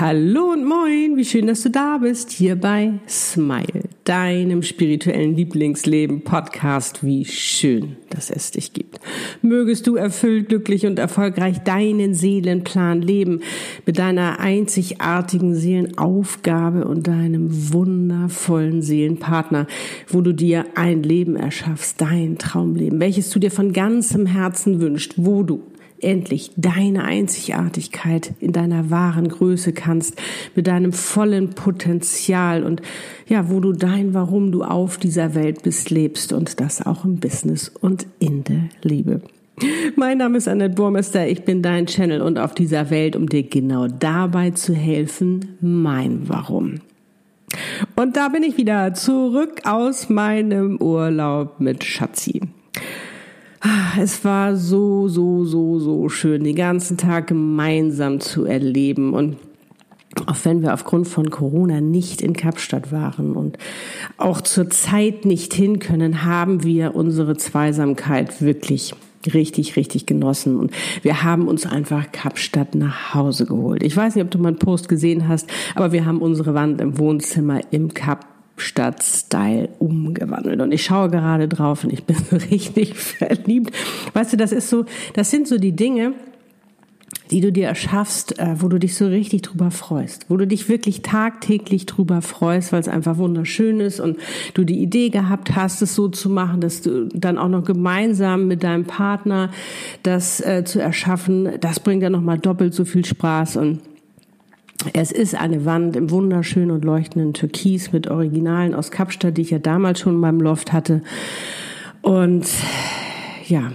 Hallo und moin, wie schön, dass du da bist, hier bei Smile, deinem spirituellen Lieblingsleben Podcast. Wie schön, dass es dich gibt. Mögest du erfüllt, glücklich und erfolgreich deinen Seelenplan leben, mit deiner einzigartigen Seelenaufgabe und deinem wundervollen Seelenpartner, wo du dir ein Leben erschaffst, dein Traumleben, welches du dir von ganzem Herzen wünschst, wo du endlich deine Einzigartigkeit in deiner wahren Größe kannst, mit deinem vollen Potenzial und ja, wo du dein Warum du auf dieser Welt bist, lebst und das auch im Business und in der Liebe. Mein Name ist Annette Burmester, ich bin dein Channel und auf dieser Welt, um dir genau dabei zu helfen, mein Warum. Und da bin ich wieder zurück aus meinem Urlaub mit Schatzi. Es war so, so, so, so schön, den ganzen Tag gemeinsam zu erleben und auch wenn wir aufgrund von Corona nicht in Kapstadt waren und auch zur Zeit nicht hin können, haben wir unsere Zweisamkeit wirklich richtig, richtig genossen. Und wir haben uns einfach Kapstadt nach Hause geholt. Ich weiß nicht, ob du meinen Post gesehen hast, aber wir haben unsere Wand im Wohnzimmer im Kap Stadtstyle umgewandelt. Und ich schaue gerade drauf und ich bin richtig verliebt. Weißt du, das ist so, das sind so die Dinge, die du dir erschaffst, äh, wo du dich so richtig drüber freust, wo du dich wirklich tagtäglich drüber freust, weil es einfach wunderschön ist und du die Idee gehabt hast, es so zu machen, dass du dann auch noch gemeinsam mit deinem Partner das äh, zu erschaffen, das bringt ja noch mal doppelt so viel Spaß und es ist eine Wand im wunderschönen und leuchtenden Türkis mit Originalen aus Kapstadt, die ich ja damals schon meinem Loft hatte. Und ja,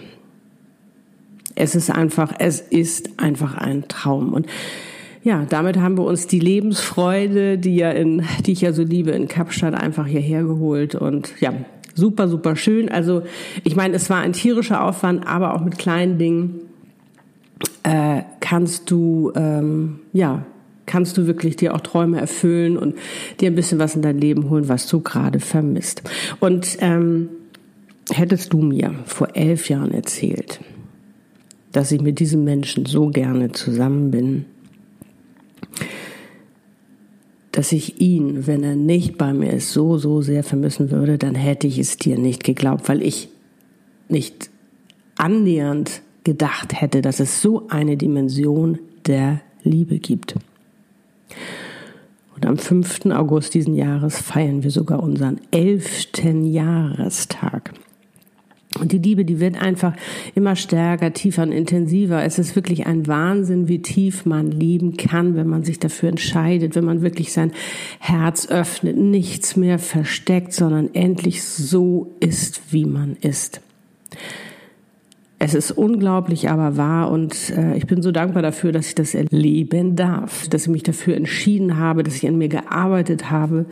es ist einfach, es ist einfach ein Traum. Und ja, damit haben wir uns die Lebensfreude, die ja in, die ich ja so liebe, in Kapstadt einfach hierher geholt. Und ja, super, super schön. Also, ich meine, es war ein tierischer Aufwand, aber auch mit kleinen Dingen äh, kannst du ähm, ja kannst du wirklich dir auch Träume erfüllen und dir ein bisschen was in dein Leben holen, was du gerade vermisst. Und ähm, hättest du mir vor elf Jahren erzählt, dass ich mit diesem Menschen so gerne zusammen bin, dass ich ihn, wenn er nicht bei mir ist, so, so sehr vermissen würde, dann hätte ich es dir nicht geglaubt, weil ich nicht annähernd gedacht hätte, dass es so eine Dimension der Liebe gibt. Und am 5. August diesen Jahres feiern wir sogar unseren 11. Jahrestag. Und die Liebe, die wird einfach immer stärker, tiefer und intensiver. Es ist wirklich ein Wahnsinn, wie tief man lieben kann, wenn man sich dafür entscheidet, wenn man wirklich sein Herz öffnet, nichts mehr versteckt, sondern endlich so ist, wie man ist. Es ist unglaublich, aber wahr und äh, ich bin so dankbar dafür, dass ich das erleben darf, dass ich mich dafür entschieden habe, dass ich an mir gearbeitet habe,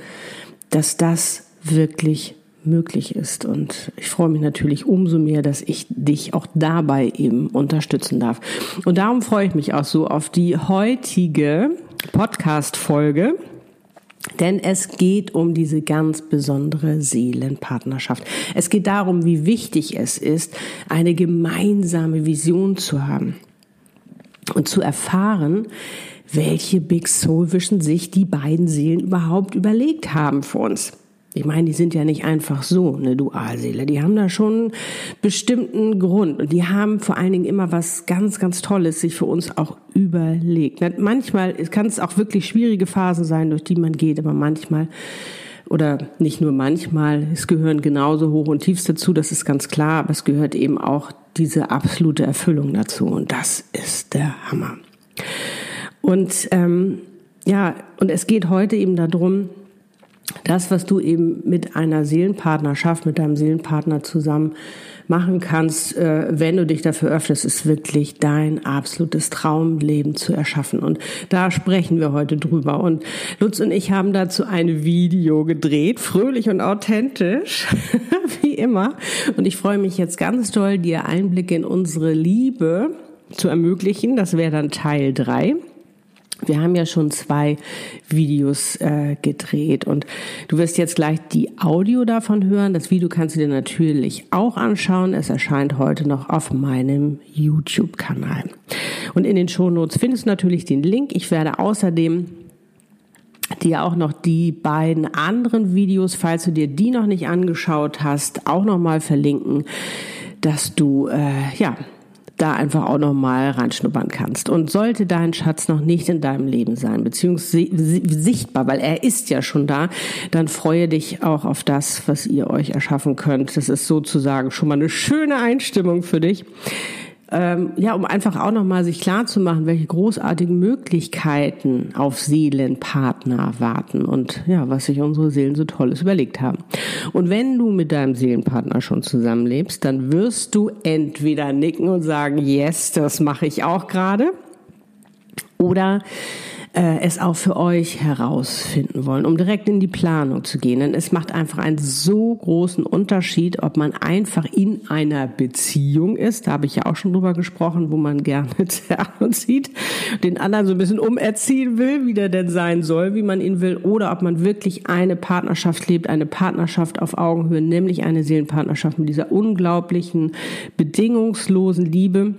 dass das wirklich möglich ist. Und ich freue mich natürlich umso mehr, dass ich dich auch dabei eben unterstützen darf. Und darum freue ich mich auch so auf die heutige Podcast-Folge denn es geht um diese ganz besondere Seelenpartnerschaft. Es geht darum, wie wichtig es ist, eine gemeinsame Vision zu haben und zu erfahren, welche Big Soul Vision sich die beiden Seelen überhaupt überlegt haben für uns. Ich meine, die sind ja nicht einfach so eine Dualseele. Die haben da schon einen bestimmten Grund. Und die haben vor allen Dingen immer was ganz, ganz Tolles sich für uns auch überlegt. Manchmal kann es auch wirklich schwierige Phasen sein, durch die man geht, aber manchmal oder nicht nur manchmal, es gehören genauso hoch und tiefst dazu, das ist ganz klar, aber es gehört eben auch diese absolute Erfüllung dazu. Und das ist der Hammer. Und ähm, ja, und es geht heute eben darum, das, was du eben mit einer Seelenpartnerschaft, mit deinem Seelenpartner zusammen machen kannst, äh, wenn du dich dafür öffnest, ist wirklich dein absolutes Traumleben zu erschaffen. Und da sprechen wir heute drüber. Und Lutz und ich haben dazu ein Video gedreht, fröhlich und authentisch, wie immer. Und ich freue mich jetzt ganz toll, dir Einblicke in unsere Liebe zu ermöglichen. Das wäre dann Teil drei. Wir haben ja schon zwei Videos äh, gedreht und du wirst jetzt gleich die Audio davon hören. Das Video kannst du dir natürlich auch anschauen. Es erscheint heute noch auf meinem YouTube-Kanal. Und in den Shownotes findest du natürlich den Link. Ich werde außerdem dir auch noch die beiden anderen Videos, falls du dir die noch nicht angeschaut hast, auch noch mal verlinken, dass du äh, ja da einfach auch noch mal reinschnuppern kannst. Und sollte dein Schatz noch nicht in deinem Leben sein, beziehungsweise sichtbar, weil er ist ja schon da, dann freue dich auch auf das, was ihr euch erschaffen könnt. Das ist sozusagen schon mal eine schöne Einstimmung für dich ähm, ja, um einfach auch nochmal sich klar zu machen, welche großartigen Möglichkeiten auf Seelenpartner warten und ja, was sich unsere Seelen so Tolles überlegt haben. Und wenn du mit deinem Seelenpartner schon zusammenlebst, dann wirst du entweder nicken und sagen, yes, das mache ich auch gerade, oder äh, es auch für euch herausfinden wollen, um direkt in die Planung zu gehen. Denn es macht einfach einen so großen Unterschied, ob man einfach in einer Beziehung ist. Da habe ich ja auch schon drüber gesprochen, wo man gerne und zieht, den anderen so ein bisschen umerziehen will, wie der denn sein soll, wie man ihn will, oder ob man wirklich eine Partnerschaft lebt, eine Partnerschaft auf Augenhöhe, nämlich eine Seelenpartnerschaft mit dieser unglaublichen, bedingungslosen Liebe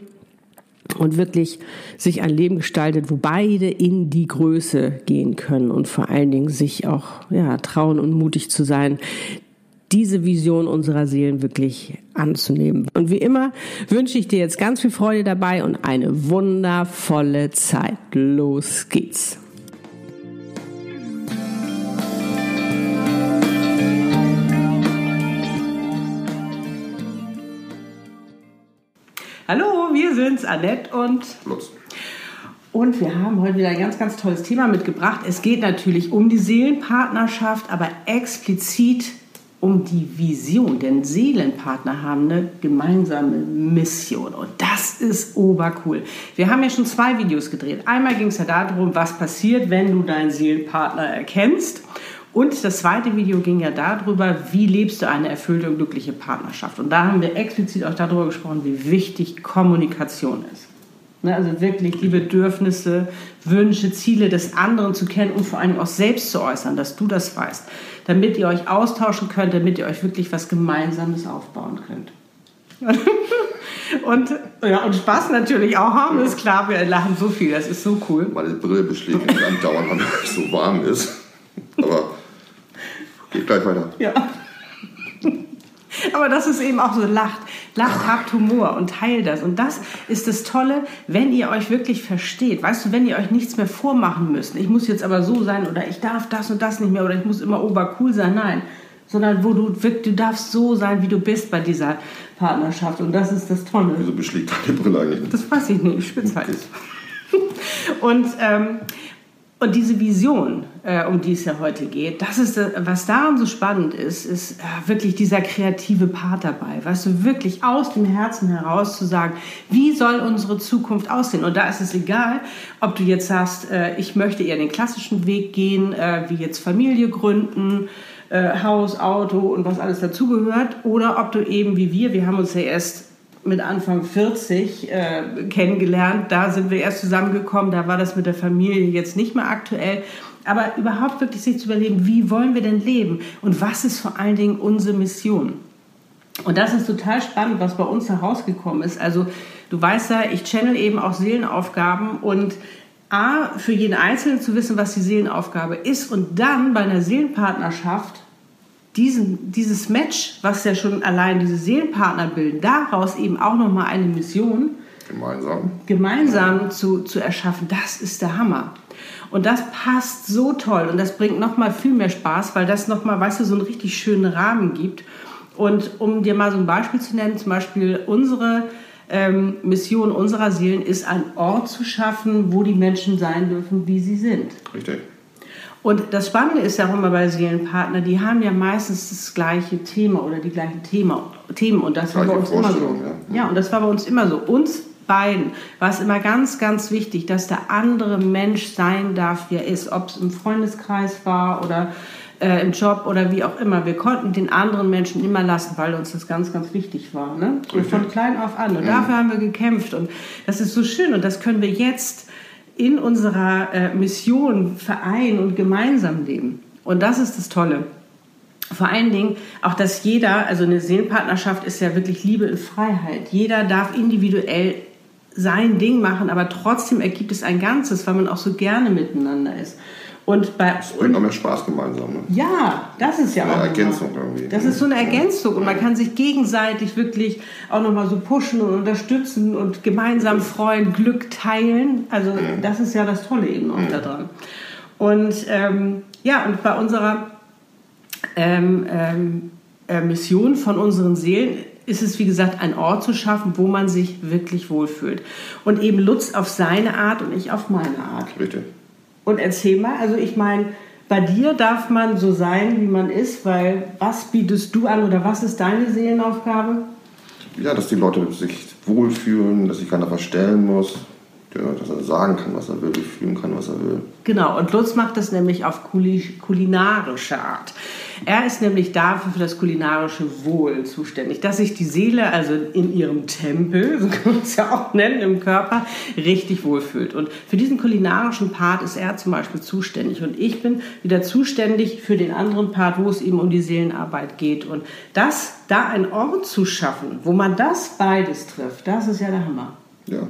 und wirklich sich ein Leben gestaltet, wo beide in die Größe gehen können und vor allen Dingen sich auch ja, trauen und mutig zu sein, diese Vision unserer Seelen wirklich anzunehmen. Und wie immer wünsche ich dir jetzt ganz viel Freude dabei und eine wundervolle Zeit. Los geht's. Hallo, wir sind's, Annette und Lutz. Und wir haben heute wieder ein ganz, ganz tolles Thema mitgebracht. Es geht natürlich um die Seelenpartnerschaft, aber explizit um die Vision. Denn Seelenpartner haben eine gemeinsame Mission und das ist obercool. Wir haben ja schon zwei Videos gedreht. Einmal ging es ja darum, was passiert, wenn du deinen Seelenpartner erkennst. Und das zweite Video ging ja darüber, wie lebst du eine erfüllte und glückliche Partnerschaft. Und da haben wir explizit auch darüber gesprochen, wie wichtig Kommunikation ist. Ne, also wirklich die Bedürfnisse, Wünsche, Ziele des anderen zu kennen und vor allem auch selbst zu äußern, dass du das weißt, damit ihr euch austauschen könnt, damit ihr euch wirklich was Gemeinsames aufbauen könnt. und, ja, und Spaß natürlich auch haben, ist klar, wir lachen so viel, das ist so cool. Meine Brille beschlägt andauernd, weil es so warm ist. Aber Geht gleich weiter. Ja. Aber das ist eben auch so, lacht. Lacht, habt Humor und teilt das. Und das ist das Tolle, wenn ihr euch wirklich versteht. Weißt du, wenn ihr euch nichts mehr vormachen müsst. Ich muss jetzt aber so sein oder ich darf das und das nicht mehr oder ich muss immer obercool sein. Nein. Sondern wo du wirklich, du darfst so sein, wie du bist bei dieser Partnerschaft. Und das ist das Tolle. Wieso beschlägt deine Brille eigentlich? Das weiß ich nicht. Ich spitze halt. und, ähm, und diese Vision, äh, um die es ja heute geht, das ist, äh, was daran so spannend ist, ist äh, wirklich dieser kreative Part dabei. Weißt du, wirklich aus dem Herzen heraus zu sagen, wie soll unsere Zukunft aussehen? Und da ist es egal, ob du jetzt sagst, äh, ich möchte eher den klassischen Weg gehen, äh, wie jetzt Familie gründen, äh, Haus, Auto und was alles dazugehört, oder ob du eben wie wir, wir haben uns ja erst mit Anfang 40 äh, kennengelernt. Da sind wir erst zusammengekommen. Da war das mit der Familie jetzt nicht mehr aktuell. Aber überhaupt wirklich sich zu überlegen, wie wollen wir denn leben und was ist vor allen Dingen unsere Mission? Und das ist total spannend, was bei uns herausgekommen ist. Also du weißt ja, ich channel eben auch Seelenaufgaben und A, für jeden Einzelnen zu wissen, was die Seelenaufgabe ist und dann bei einer Seelenpartnerschaft diesen, dieses Match, was ja schon allein diese Seelenpartner bilden, daraus eben auch nochmal eine Mission gemeinsam, gemeinsam zu, zu erschaffen, das ist der Hammer. Und das passt so toll und das bringt nochmal viel mehr Spaß, weil das nochmal, weißt du, so einen richtig schönen Rahmen gibt. Und um dir mal so ein Beispiel zu nennen, zum Beispiel unsere ähm, Mission unserer Seelen ist, einen Ort zu schaffen, wo die Menschen sein dürfen, wie sie sind. Richtig. Und das Spannende ist ja auch immer bei Seelenpartner, die haben ja meistens das gleiche Thema oder die gleichen Thema, Themen. Und das war bei uns immer so. Ja. ja, und das war bei uns immer so. Uns beiden war es immer ganz, ganz wichtig, dass der andere Mensch sein darf, wie er ist. Ob es im Freundeskreis war oder äh, im Job oder wie auch immer. Wir konnten den anderen Menschen immer lassen, weil uns das ganz, ganz wichtig war. Ne? Und von klein auf an. Und ja. dafür haben wir gekämpft. Und das ist so schön. Und das können wir jetzt in unserer äh, Mission vereinen und gemeinsam leben. Und das ist das Tolle. Vor allen Dingen auch, dass jeder, also eine Seelenpartnerschaft ist ja wirklich Liebe in Freiheit. Jeder darf individuell sein Ding machen, aber trotzdem ergibt es ein Ganzes, weil man auch so gerne miteinander ist. Und bei bringt noch mehr Spaß gemeinsam. Ne? ja, das ist ja Eine auch nochmal- Ergänzung irgendwie. Das ist so eine Ergänzung und man kann sich gegenseitig wirklich auch nochmal so pushen und unterstützen und gemeinsam freuen, Glück teilen. Also das ist ja das Tolle eben auch daran. Und ähm, ja, und bei unserer ähm, ähm, äh, Mission von unseren Seelen ist es, wie gesagt, ein Ort zu schaffen, wo man sich wirklich wohlfühlt. Und eben Lutz auf seine Art und ich auf meine Art. Richtig. Und erzähl mal, also ich meine, bei dir darf man so sein, wie man ist, weil was bietest du an oder was ist deine Seelenaufgabe? Ja, dass die Leute sich wohlfühlen, dass sich keiner verstellen muss, ja, dass er sagen kann, was er will, fühlen kann, was er will. Genau, und Lutz macht das nämlich auf kuli- kulinarische Art. Er ist nämlich dafür für das kulinarische Wohl zuständig, dass sich die Seele, also in ihrem Tempel, so kann man es ja auch nennen, im Körper, richtig wohlfühlt. Und für diesen kulinarischen Part ist er zum Beispiel zuständig. Und ich bin wieder zuständig für den anderen Part, wo es eben um die Seelenarbeit geht. Und das, da einen Ort zu schaffen, wo man das beides trifft, das ist ja der Hammer. Ja.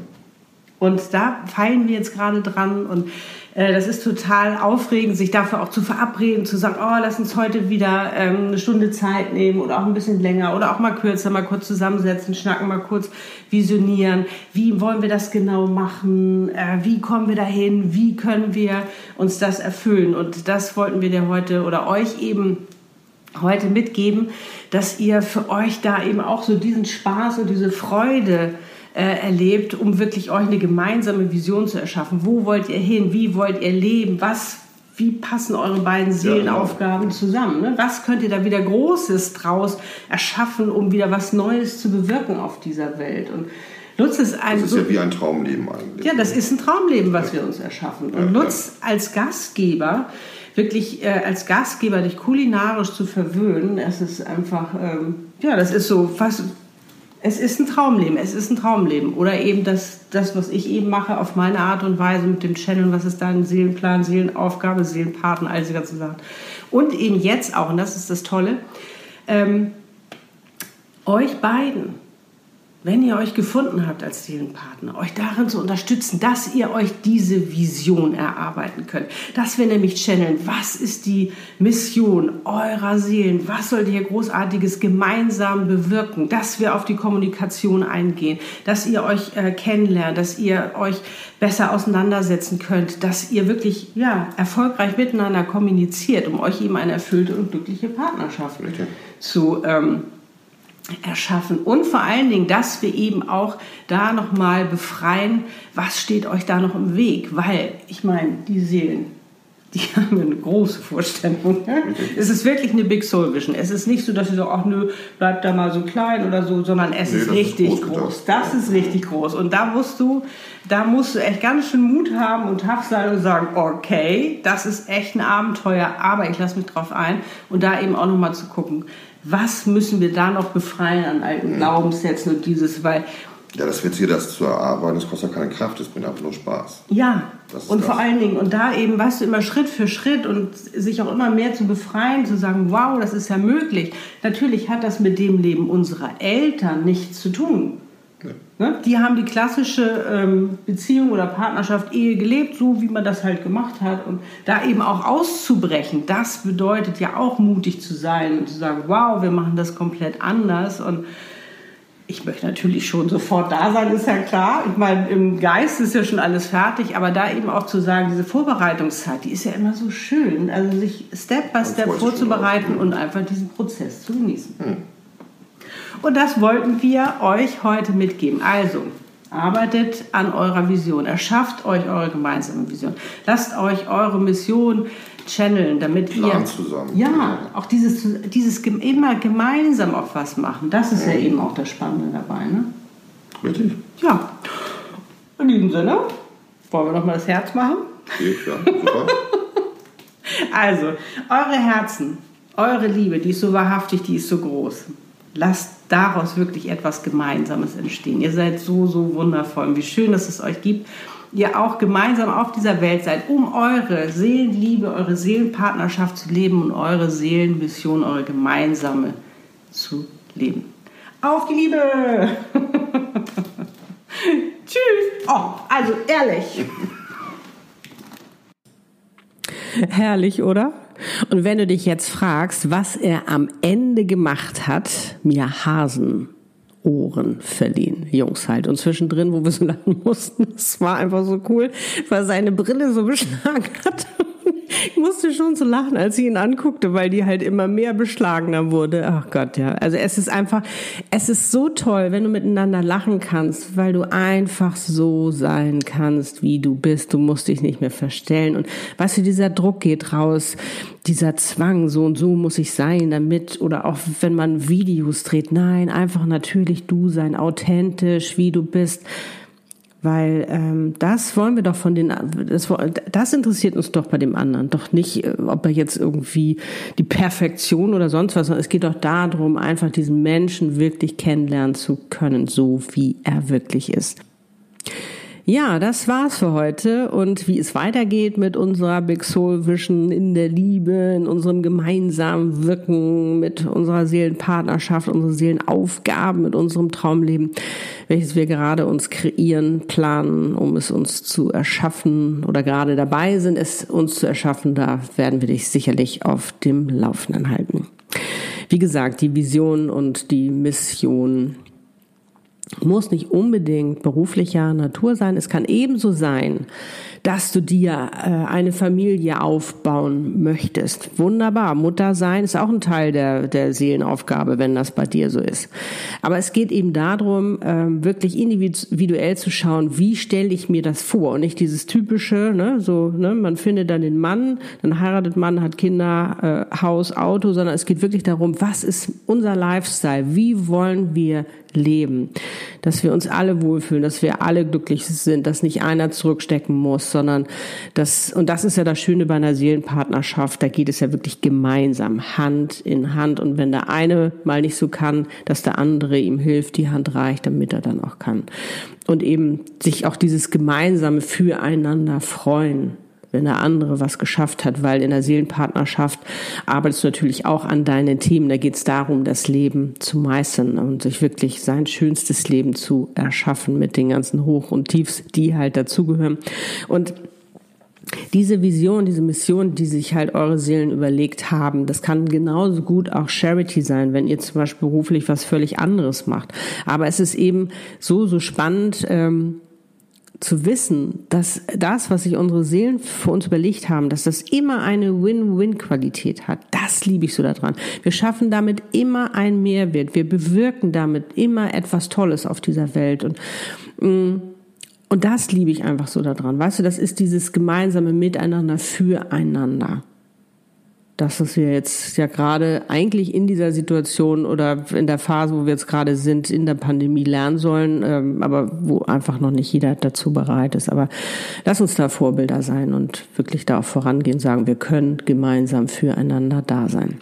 Und da feilen wir jetzt gerade dran und äh, das ist total aufregend, sich dafür auch zu verabreden, zu sagen, oh, lass uns heute wieder ähm, eine Stunde Zeit nehmen oder auch ein bisschen länger oder auch mal kürzer, mal kurz zusammensetzen, schnacken, mal kurz visionieren. Wie wollen wir das genau machen? Äh, wie kommen wir dahin? Wie können wir uns das erfüllen? Und das wollten wir dir heute oder euch eben heute mitgeben, dass ihr für euch da eben auch so diesen Spaß und diese Freude erlebt, um wirklich euch eine gemeinsame Vision zu erschaffen. Wo wollt ihr hin? Wie wollt ihr leben? Was, wie passen eure beiden Seelenaufgaben zusammen? Ne? Was könnt ihr da wieder Großes draus erschaffen, um wieder was Neues zu bewirken auf dieser Welt? Und Lutz ist ein Das ist so ja wie ein Traumleben eigentlich. ja, das ist ein Traumleben, was wir uns erschaffen. Und Lutz als Gastgeber, wirklich äh, als Gastgeber dich kulinarisch zu verwöhnen, es ist einfach, ähm, ja, das ist so fast, es ist ein Traumleben, es ist ein Traumleben. Oder eben das, das, was ich eben mache, auf meine Art und Weise mit dem Channel, was ist dein Seelenplan, Seelenaufgabe, Seelenpartner, all diese ganzen Sachen. Und eben jetzt auch, und das ist das Tolle, ähm, euch beiden wenn ihr euch gefunden habt als Seelenpartner, euch darin zu unterstützen, dass ihr euch diese Vision erarbeiten könnt. Dass wir nämlich channeln, was ist die Mission eurer Seelen, was sollt ihr großartiges gemeinsam bewirken, dass wir auf die Kommunikation eingehen, dass ihr euch äh, kennenlernt, dass ihr euch besser auseinandersetzen könnt, dass ihr wirklich ja, erfolgreich miteinander kommuniziert, um euch eben eine erfüllte und glückliche Partnerschaft Richtig. zu ähm, erschaffen und vor allen Dingen, dass wir eben auch da noch mal befreien, was steht euch da noch im Weg, weil ich meine, die Seelen, die haben eine große Vorstellung. Ne? Es ist wirklich eine Big Soul Vision. Es ist nicht so, dass sie so, ach nö, bleibt da mal so klein oder so, sondern es Nee, ist das ist richtig groß groß. Das ist richtig groß. Und da musst du, da musst du echt ganz schön Mut haben und tough sein und sagen, okay, das ist echt ein Abenteuer, aber ich lasse mich drauf ein und da eben auch noch mal zu gucken, was müssen wir da noch befreien an alten Glaubenssätzen und dieses, weil Ja, das wird hier das zu erarbeiten, das kostet ja keine Kraft, das bringt einfach nur Spaß. Ja, und das. vor allen Dingen, und da eben, weißt du, immer Schritt für Schritt und sich auch immer mehr zu befreien, zu sagen, wow, das ist ja möglich. Natürlich hat das mit dem Leben unserer Eltern nichts zu tun. Ne? Die haben die klassische ähm, Beziehung oder Partnerschaft, Ehe gelebt, so wie man das halt gemacht hat. Und da eben auch auszubrechen, das bedeutet ja auch mutig zu sein und zu sagen, wow, wir machen das komplett anders. Und ich möchte natürlich schon sofort da sein, ist ja klar. Ich meine, im Geist ist ja schon alles fertig, aber da eben auch zu sagen, diese Vorbereitungszeit, die ist ja immer so schön. Also sich Step by Step vorzubereiten und einfach diesen Prozess zu genießen. Und das wollten wir euch heute mitgeben. Also, arbeitet an eurer Vision, erschafft euch eure gemeinsame Vision. Lasst euch eure Mission channeln, damit Plan ihr zusammen. ja auch dieses dieses immer gemeinsam auch was machen. Das ist ja eben auch das Spannende dabei, ne? Richtig? Ja. In diesem Sinne wollen wir noch mal das Herz machen. Geht, ja, super. Also, eure Herzen, eure Liebe, die ist so wahrhaftig, die ist so groß. Lasst daraus wirklich etwas Gemeinsames entstehen. Ihr seid so, so wundervoll. Und wie schön, dass es euch gibt. Ihr auch gemeinsam auf dieser Welt seid, um eure Seelenliebe, eure Seelenpartnerschaft zu leben und eure Seelenmission, eure gemeinsame zu leben. Auf die Liebe! Tschüss! Oh, also ehrlich. Herrlich, oder? Und wenn du dich jetzt fragst, was er am Ende gemacht hat, mir Hasen Ohren verliehen. Jungs halt. Und zwischendrin, wo wir so lachen mussten, es war einfach so cool, weil seine Brille so beschlagen hat. Ich musste schon so lachen, als ich ihn anguckte, weil die halt immer mehr beschlagener wurde. Ach Gott, ja. Also es ist einfach, es ist so toll, wenn du miteinander lachen kannst, weil du einfach so sein kannst, wie du bist. Du musst dich nicht mehr verstellen. Und weißt du, dieser Druck geht raus, dieser Zwang, so und so muss ich sein, damit, oder auch wenn man Videos dreht. Nein, einfach natürlich du sein, authentisch, wie du bist weil ähm, das wollen wir doch von den, das, das interessiert uns doch bei dem anderen, doch nicht, äh, ob er jetzt irgendwie die Perfektion oder sonst was, sondern es geht doch darum, einfach diesen Menschen wirklich kennenlernen zu können, so wie er wirklich ist. Ja, das war's für heute und wie es weitergeht mit unserer Big Soul Vision in der Liebe, in unserem gemeinsamen Wirken, mit unserer Seelenpartnerschaft, unseren Seelenaufgaben, mit unserem Traumleben, welches wir gerade uns kreieren, planen, um es uns zu erschaffen oder gerade dabei sind, es uns zu erschaffen, da werden wir dich sicherlich auf dem Laufenden halten. Wie gesagt, die Vision und die Mission muss nicht unbedingt beruflicher Natur sein. Es kann ebenso sein, dass du dir äh, eine Familie aufbauen möchtest. Wunderbar. Mutter sein ist auch ein Teil der, der Seelenaufgabe, wenn das bei dir so ist. Aber es geht eben darum, ähm, wirklich individuell zu schauen, wie stelle ich mir das vor und nicht dieses typische, ne, so, ne, man findet dann den Mann, dann heiratet man, hat Kinder, äh, Haus, Auto, sondern es geht wirklich darum, was ist unser Lifestyle? Wie wollen wir leben? Dass wir uns alle wohlfühlen, dass wir alle glücklich sind, dass nicht einer zurückstecken muss, sondern das, und das ist ja das Schöne bei einer Seelenpartnerschaft, da geht es ja wirklich gemeinsam, Hand in Hand. Und wenn der eine mal nicht so kann, dass der andere ihm hilft, die Hand reicht, damit er dann auch kann. Und eben sich auch dieses gemeinsame Füreinander freuen wenn der andere was geschafft hat, weil in der Seelenpartnerschaft arbeitest du natürlich auch an deinen Themen. Da geht es darum, das Leben zu meistern und sich wirklich sein schönstes Leben zu erschaffen mit den ganzen Hoch- und Tiefs, die halt dazugehören. Und diese Vision, diese Mission, die sich halt eure Seelen überlegt haben, das kann genauso gut auch Charity sein, wenn ihr zum Beispiel beruflich was völlig anderes macht. Aber es ist eben so, so spannend, ähm, zu wissen, dass das, was sich unsere Seelen für uns überlegt haben, dass das immer eine Win-Win-Qualität hat, das liebe ich so daran. Wir schaffen damit immer einen Mehrwert. Wir bewirken damit immer etwas Tolles auf dieser Welt und mm, und das liebe ich einfach so daran. Weißt du, das ist dieses gemeinsame Miteinander füreinander das, was wir jetzt ja gerade eigentlich in dieser Situation oder in der Phase, wo wir jetzt gerade sind, in der Pandemie lernen sollen, ähm, aber wo einfach noch nicht jeder dazu bereit ist. Aber lass uns da Vorbilder sein und wirklich da auch vorangehen, sagen, wir können gemeinsam füreinander da sein.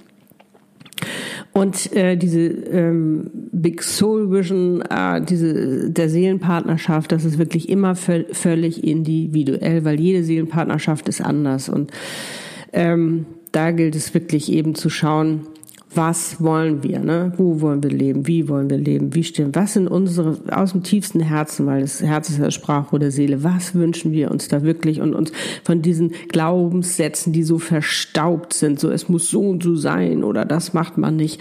Und äh, diese ähm, Big Soul Vision, äh, diese der Seelenpartnerschaft, das ist wirklich immer völlig individuell, weil jede Seelenpartnerschaft ist anders und ähm, da gilt es wirklich eben zu schauen, was wollen wir, ne? Wo wollen wir leben? Wie wollen wir leben? Wie stehen? Was sind unsere aus dem tiefsten Herzen, weil das Herz ist ja Sprache der Seele. Was wünschen wir uns da wirklich und uns von diesen Glaubenssätzen, die so verstaubt sind, so es muss so und so sein oder das macht man nicht.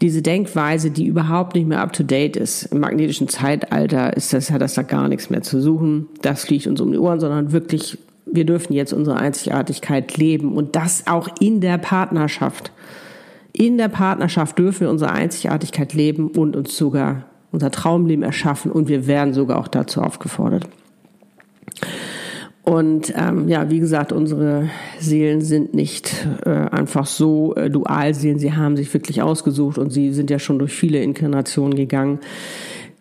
Diese Denkweise, die überhaupt nicht mehr up to date ist. Im magnetischen Zeitalter ist das hat das da gar nichts mehr zu suchen. Das fliegt uns um die Ohren, sondern wirklich wir dürfen jetzt unsere Einzigartigkeit leben und das auch in der Partnerschaft. In der Partnerschaft dürfen wir unsere Einzigartigkeit leben und uns sogar unser Traumleben erschaffen und wir werden sogar auch dazu aufgefordert. Und ähm, ja, wie gesagt, unsere Seelen sind nicht äh, einfach so äh, Dualseelen. Sie haben sich wirklich ausgesucht und sie sind ja schon durch viele Inkarnationen gegangen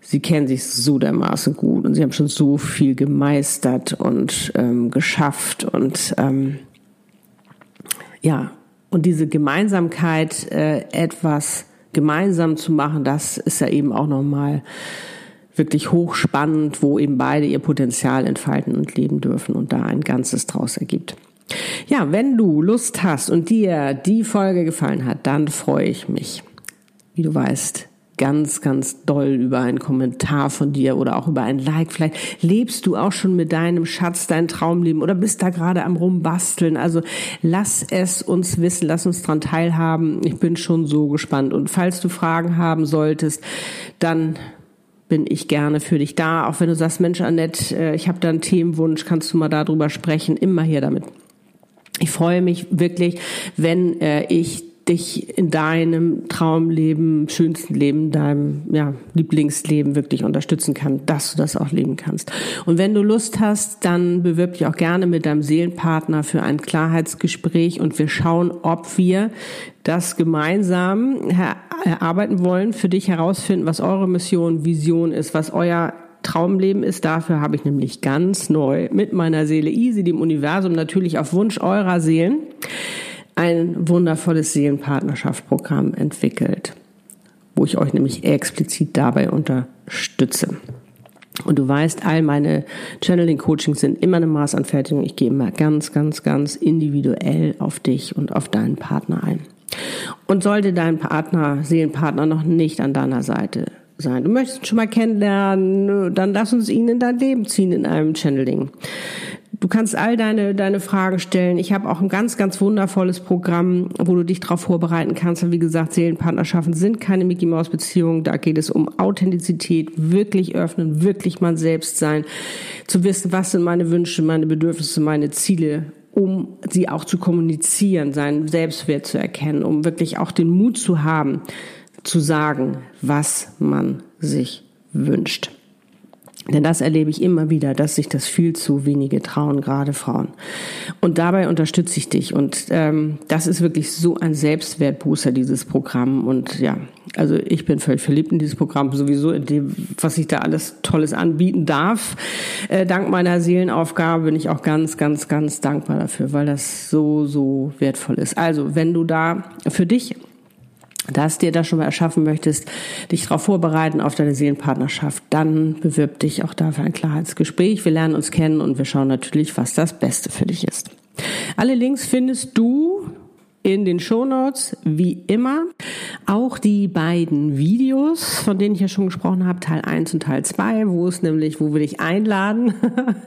sie kennen sich so dermaßen gut und sie haben schon so viel gemeistert und ähm, geschafft und ähm, ja, und diese Gemeinsamkeit, äh, etwas gemeinsam zu machen, das ist ja eben auch nochmal wirklich hochspannend, wo eben beide ihr Potenzial entfalten und leben dürfen und da ein Ganzes draus ergibt. Ja, wenn du Lust hast und dir die Folge gefallen hat, dann freue ich mich. Wie du weißt, ganz, ganz doll über einen Kommentar von dir oder auch über ein Like. Vielleicht lebst du auch schon mit deinem Schatz dein Traumleben oder bist da gerade am rumbasteln. Also lass es uns wissen, lass uns dran teilhaben. Ich bin schon so gespannt. Und falls du Fragen haben solltest, dann bin ich gerne für dich da. Auch wenn du sagst, Mensch, Annette, äh, ich habe da einen Themenwunsch, kannst du mal darüber sprechen. Immer hier damit. Ich freue mich wirklich, wenn äh, ich dich in deinem Traumleben, schönsten Leben, deinem ja, Lieblingsleben wirklich unterstützen kann, dass du das auch leben kannst. Und wenn du Lust hast, dann bewirb dich auch gerne mit deinem Seelenpartner für ein Klarheitsgespräch und wir schauen, ob wir das gemeinsam erarbeiten wollen, für dich herausfinden, was eure Mission, Vision ist, was euer Traumleben ist. Dafür habe ich nämlich ganz neu mit meiner Seele Easy, dem Universum, natürlich auf Wunsch eurer Seelen, ein wundervolles Seelenpartnerschaftsprogramm entwickelt, wo ich euch nämlich explizit dabei unterstütze. Und du weißt, all meine Channeling-Coachings sind immer eine Maßanfertigung. Ich gehe immer ganz, ganz, ganz individuell auf dich und auf deinen Partner ein. Und sollte dein Partner, Seelenpartner noch nicht an deiner Seite sein, du möchtest ihn schon mal kennenlernen, dann lass uns ihn in dein Leben ziehen in einem Channeling. Du kannst all deine, deine Fragen stellen. Ich habe auch ein ganz, ganz wundervolles Programm, wo du dich darauf vorbereiten kannst. Und wie gesagt, Seelenpartnerschaften sind keine Mickey Maus Beziehungen. Da geht es um Authentizität, wirklich öffnen, wirklich man selbst sein, zu wissen, was sind meine Wünsche, meine Bedürfnisse, meine Ziele um sie auch zu kommunizieren, seinen Selbstwert zu erkennen, um wirklich auch den Mut zu haben, zu sagen, was man sich wünscht. Denn das erlebe ich immer wieder, dass sich das viel zu wenige trauen, gerade Frauen. Und dabei unterstütze ich dich. Und ähm, das ist wirklich so ein Selbstwertbooster, dieses Programm. Und ja, also ich bin völlig verliebt in dieses Programm, sowieso in dem, was ich da alles Tolles anbieten darf. Äh, dank meiner Seelenaufgabe bin ich auch ganz, ganz, ganz dankbar dafür, weil das so, so wertvoll ist. Also, wenn du da für dich das dir das schon mal erschaffen möchtest, dich darauf vorbereiten auf deine Seelenpartnerschaft, dann bewirb dich auch dafür ein Klarheitsgespräch. Wir lernen uns kennen und wir schauen natürlich, was das Beste für dich ist. Alle Links findest du in den Shownotes, wie immer. Auch die beiden Videos, von denen ich ja schon gesprochen habe, Teil 1 und Teil 2, wo es nämlich, wo wir dich einladen,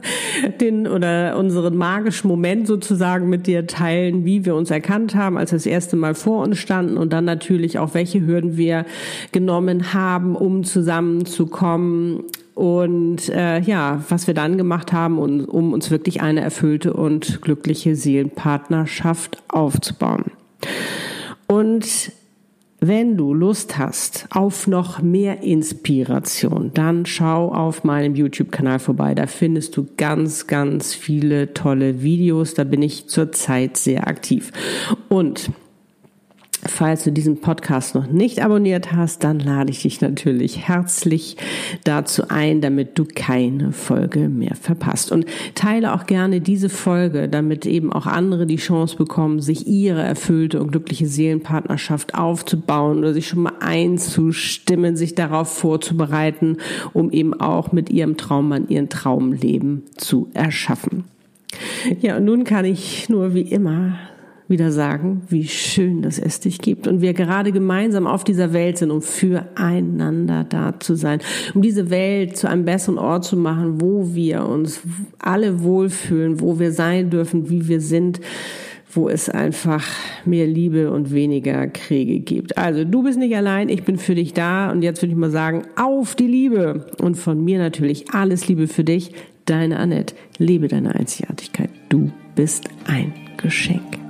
den oder unseren magischen Moment sozusagen mit dir teilen, wie wir uns erkannt haben, als das erste Mal vor uns standen und dann natürlich auch, welche Hürden wir genommen haben, um zusammenzukommen und äh, ja, was wir dann gemacht haben, um, um uns wirklich eine erfüllte und glückliche Seelenpartnerschaft aufzubauen. Und wenn du Lust hast auf noch mehr Inspiration, dann schau auf meinem YouTube-Kanal vorbei. Da findest du ganz, ganz viele tolle Videos. Da bin ich zurzeit sehr aktiv. Und Falls du diesen Podcast noch nicht abonniert hast, dann lade ich dich natürlich herzlich dazu ein, damit du keine Folge mehr verpasst. Und teile auch gerne diese Folge, damit eben auch andere die Chance bekommen, sich ihre erfüllte und glückliche Seelenpartnerschaft aufzubauen oder sich schon mal einzustimmen, sich darauf vorzubereiten, um eben auch mit ihrem Traummann ihren Traumleben zu erschaffen. Ja, und nun kann ich nur wie immer wieder sagen, wie schön dass es dich gibt und wir gerade gemeinsam auf dieser Welt sind, um füreinander da zu sein, um diese Welt zu einem besseren Ort zu machen, wo wir uns alle wohlfühlen, wo wir sein dürfen, wie wir sind, wo es einfach mehr Liebe und weniger Kriege gibt. Also du bist nicht allein, ich bin für dich da und jetzt würde ich mal sagen, auf die Liebe und von mir natürlich alles Liebe für dich, deine Annette. Liebe deine Einzigartigkeit. Du bist ein Geschenk.